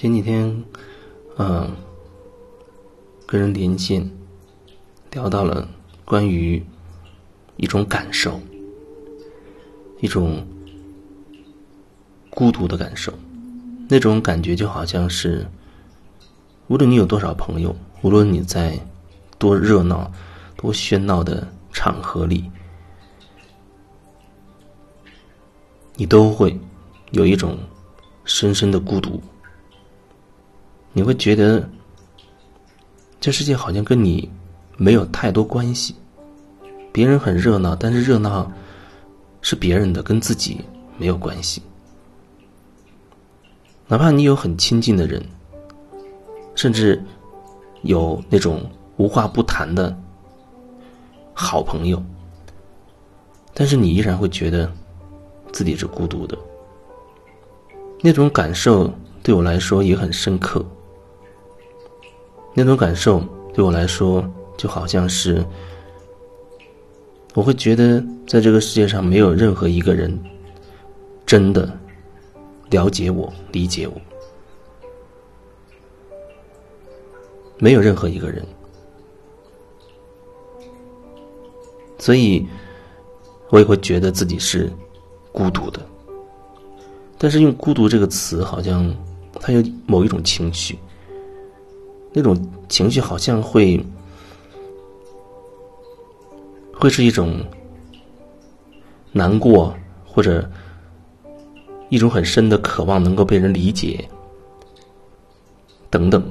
前几天，嗯，跟人连线，聊到了关于一种感受，一种孤独的感受。那种感觉就好像是，无论你有多少朋友，无论你在多热闹、多喧闹的场合里，你都会有一种深深的孤独。你会觉得，这世界好像跟你没有太多关系。别人很热闹，但是热闹是别人的，跟自己没有关系。哪怕你有很亲近的人，甚至有那种无话不谈的好朋友，但是你依然会觉得自己是孤独的。那种感受对我来说也很深刻。那种感受对我来说，就好像是，我会觉得在这个世界上没有任何一个人真的了解我、理解我，没有任何一个人，所以我也会觉得自己是孤独的。但是用“孤独”这个词，好像它有某一种情绪。那种情绪好像会，会是一种难过，或者一种很深的渴望能够被人理解，等等。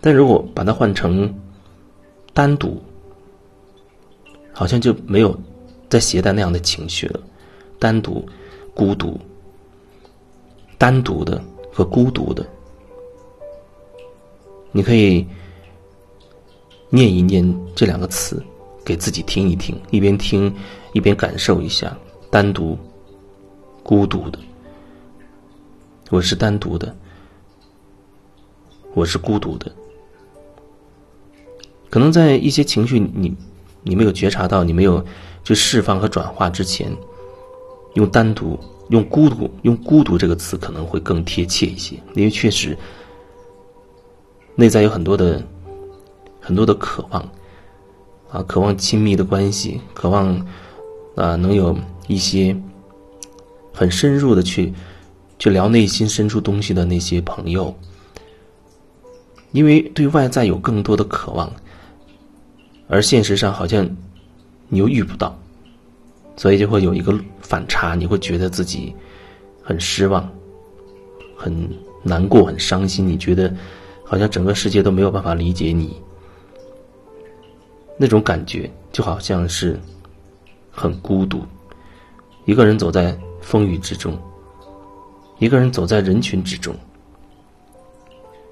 但如果把它换成单独，好像就没有再携带那样的情绪了。单独、孤独、单独的。和孤独的，你可以念一念这两个词，给自己听一听，一边听一边感受一下。单独、孤独的，我是单独的，我是孤独的。可能在一些情绪你你没有觉察到，你没有去释放和转化之前，用单独。用孤独，用孤独这个词可能会更贴切一些，因为确实内在有很多的很多的渴望啊，渴望亲密的关系，渴望啊能有一些很深入的去去聊内心深处东西的那些朋友，因为对外在有更多的渴望，而现实上好像你又遇不到。所以就会有一个反差，你会觉得自己很失望、很难过、很伤心。你觉得好像整个世界都没有办法理解你，那种感觉就好像是很孤独，一个人走在风雨之中，一个人走在人群之中，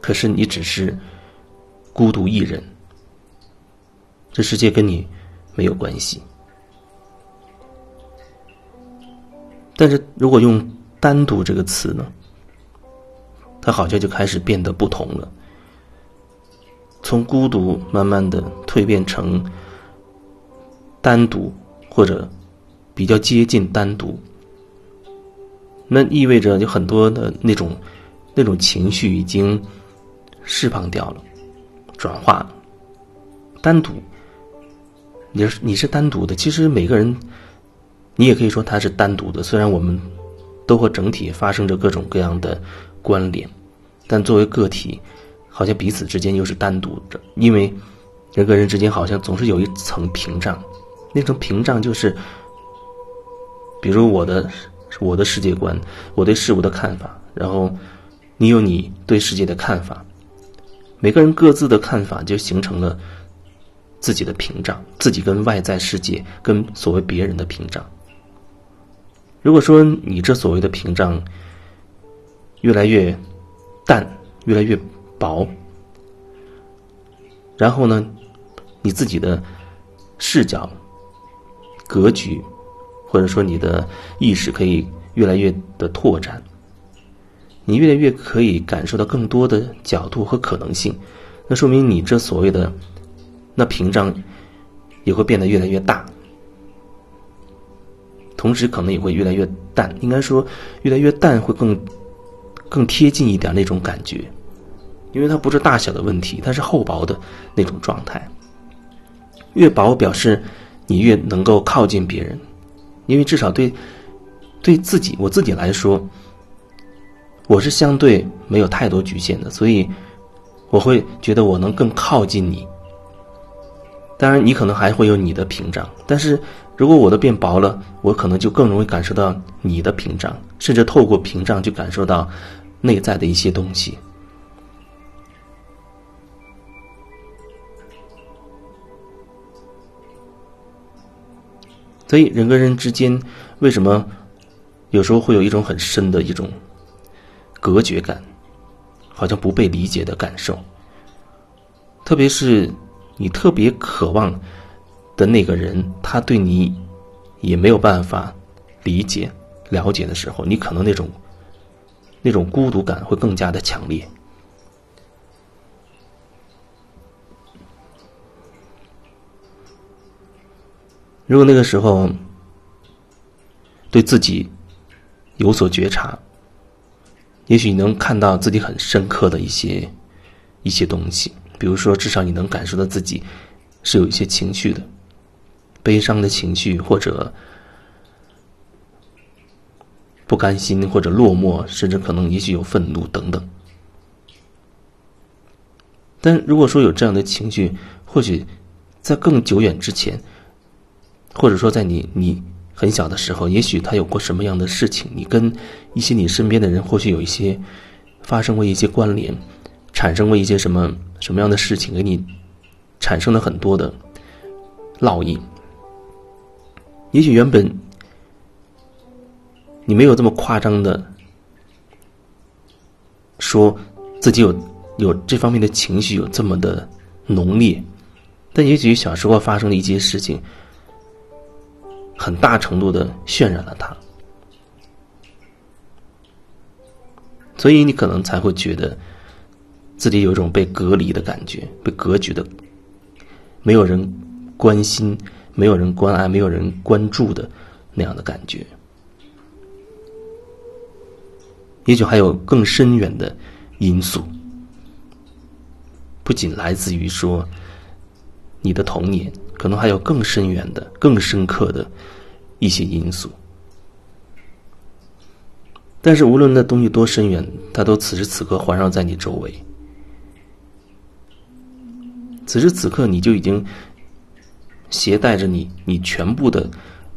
可是你只是孤独一人，这世界跟你没有关系。但是如果用“单独”这个词呢，它好像就开始变得不同了。从孤独慢慢的蜕变成单独，或者比较接近单独，那意味着有很多的那种那种情绪已经释放掉了，转化。单独，你是你是单独的，其实每个人。你也可以说它是单独的，虽然我们都和整体发生着各种各样的关联，但作为个体，好像彼此之间又是单独的，因为人跟人之间好像总是有一层屏障，那层屏障就是，比如我的我的世界观，我对事物的看法，然后你有你对世界的看法，每个人各自的看法就形成了自己的屏障，自己跟外在世界、跟所谓别人的屏障。如果说你这所谓的屏障越来越淡，越来越薄，然后呢，你自己的视角、格局，或者说你的意识可以越来越的拓展，你越来越可以感受到更多的角度和可能性，那说明你这所谓的那屏障也会变得越来越大。同时可能也会越来越淡。应该说，越来越淡会更更贴近一点那种感觉，因为它不是大小的问题，它是厚薄的那种状态。越薄表示你越能够靠近别人，因为至少对对自己我自己来说，我是相对没有太多局限的，所以我会觉得我能更靠近你。当然，你可能还会有你的屏障，但是如果我的变薄了，我可能就更容易感受到你的屏障，甚至透过屏障去感受到内在的一些东西。所以，人跟人之间为什么有时候会有一种很深的一种隔绝感，好像不被理解的感受，特别是。你特别渴望的那个人，他对你也没有办法理解、了解的时候，你可能那种那种孤独感会更加的强烈。如果那个时候对自己有所觉察，也许你能看到自己很深刻的一些一些东西。比如说，至少你能感受到自己是有一些情绪的，悲伤的情绪，或者不甘心，或者落寞，甚至可能也许有愤怒等等。但如果说有这样的情绪，或许在更久远之前，或者说在你你很小的时候，也许他有过什么样的事情，你跟一些你身边的人或许有一些发生过一些关联。产生过一些什么什么样的事情，给你产生了很多的烙印。也许原本你没有这么夸张的说自己有有这方面的情绪有这么的浓烈，但也许小时候发生的一些事情，很大程度的渲染了它，所以你可能才会觉得。自己有一种被隔离的感觉，被隔绝的，没有人关心，没有人关爱，没有人关注的那样的感觉。也许还有更深远的因素，不仅来自于说你的童年，可能还有更深远的、更深刻的一些因素。但是无论那东西多深远，它都此时此刻环绕在你周围。此时此刻，你就已经携带着你，你全部的、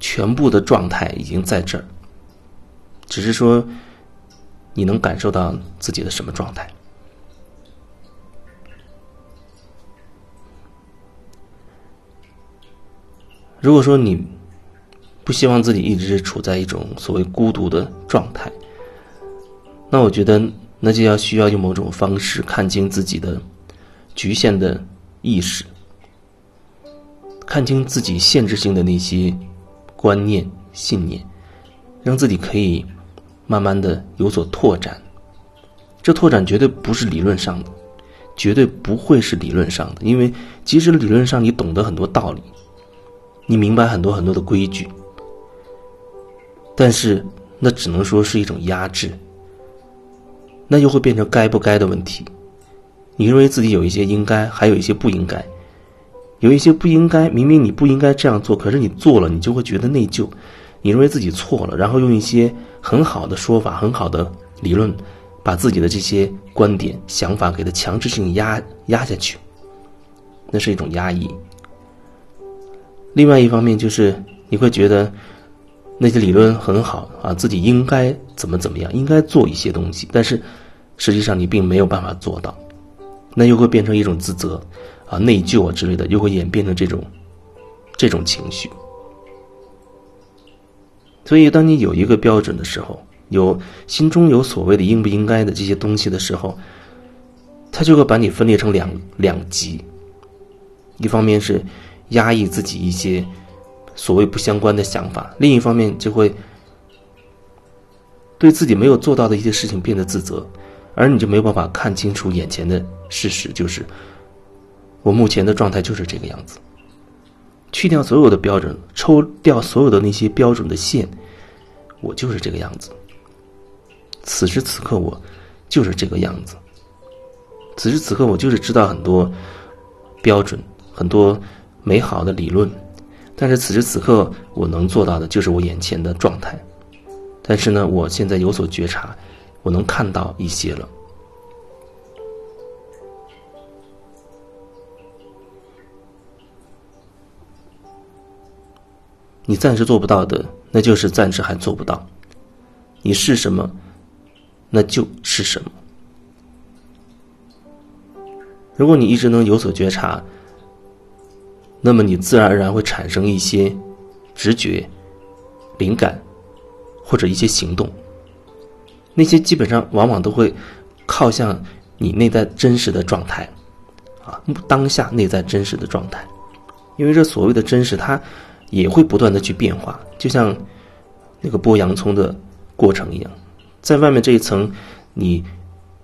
全部的状态已经在这儿。只是说，你能感受到自己的什么状态？如果说你不希望自己一直处在一种所谓孤独的状态，那我觉得，那就要需要用某种方式看清自己的局限的。意识，看清自己限制性的那些观念、信念，让自己可以慢慢的有所拓展。这拓展绝对不是理论上的，绝对不会是理论上的，因为即使理论上你懂得很多道理，你明白很多很多的规矩，但是那只能说是一种压制，那又会变成该不该的问题。你认为自己有一些应该，还有一些不应该，有一些不应该，明明你不应该这样做，可是你做了，你就会觉得内疚。你认为自己错了，然后用一些很好的说法、很好的理论，把自己的这些观点、想法给它强制性压压下去，那是一种压抑。另外一方面就是你会觉得那些理论很好啊，自己应该怎么怎么样，应该做一些东西，但是实际上你并没有办法做到。那又会变成一种自责，啊，内疚啊之类的，又会演变成这种，这种情绪。所以，当你有一个标准的时候，有心中有所谓的应不应该的这些东西的时候，他就会把你分裂成两两极。一方面是压抑自己一些所谓不相关的想法，另一方面就会对自己没有做到的一些事情变得自责。而你就没有办法看清楚眼前的事实，就是我目前的状态就是这个样子。去掉所有的标准，抽掉所有的那些标准的线，我就是这个样子。此时此刻，我就是这个样子。此时此刻，我就是知道很多标准，很多美好的理论，但是此时此刻，我能做到的就是我眼前的状态。但是呢，我现在有所觉察，我能看到一些了。你暂时做不到的，那就是暂时还做不到。你是什么，那就是什么。如果你一直能有所觉察，那么你自然而然会产生一些直觉、灵感，或者一些行动。那些基本上往往都会靠向你内在真实的状态，啊，当下内在真实的状态。因为这所谓的真实，它。也会不断的去变化，就像那个剥洋葱的过程一样，在外面这一层，你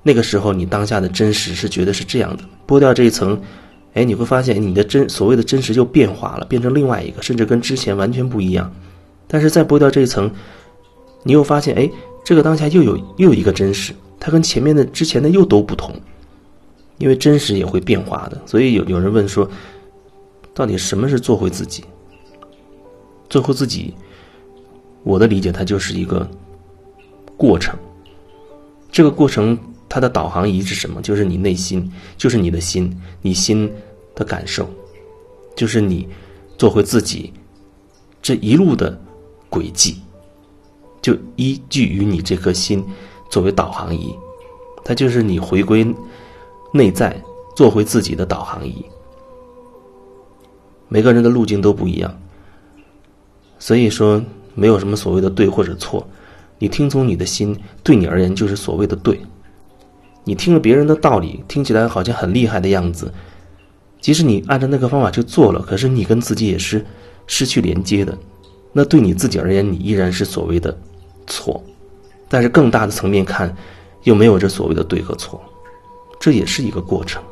那个时候你当下的真实是觉得是这样的，剥掉这一层，哎，你会发现你的真所谓的真实就变化了，变成另外一个，甚至跟之前完全不一样。但是再剥掉这一层，你又发现，哎，这个当下又有又有一个真实，它跟前面的之前的又都不同，因为真实也会变化的。所以有有人问说，到底什么是做回自己？做回自己，我的理解，它就是一个过程。这个过程，它的导航仪是什么？就是你内心，就是你的心，你心的感受，就是你做回自己这一路的轨迹，就依据于你这颗心作为导航仪，它就是你回归内在，做回自己的导航仪。每个人的路径都不一样。所以说，没有什么所谓的对或者错，你听从你的心，对你而言就是所谓的对。你听了别人的道理，听起来好像很厉害的样子，即使你按照那个方法去做了，可是你跟自己也是失去连接的。那对你自己而言，你依然是所谓的错。但是更大的层面看，又没有这所谓的对和错，这也是一个过程。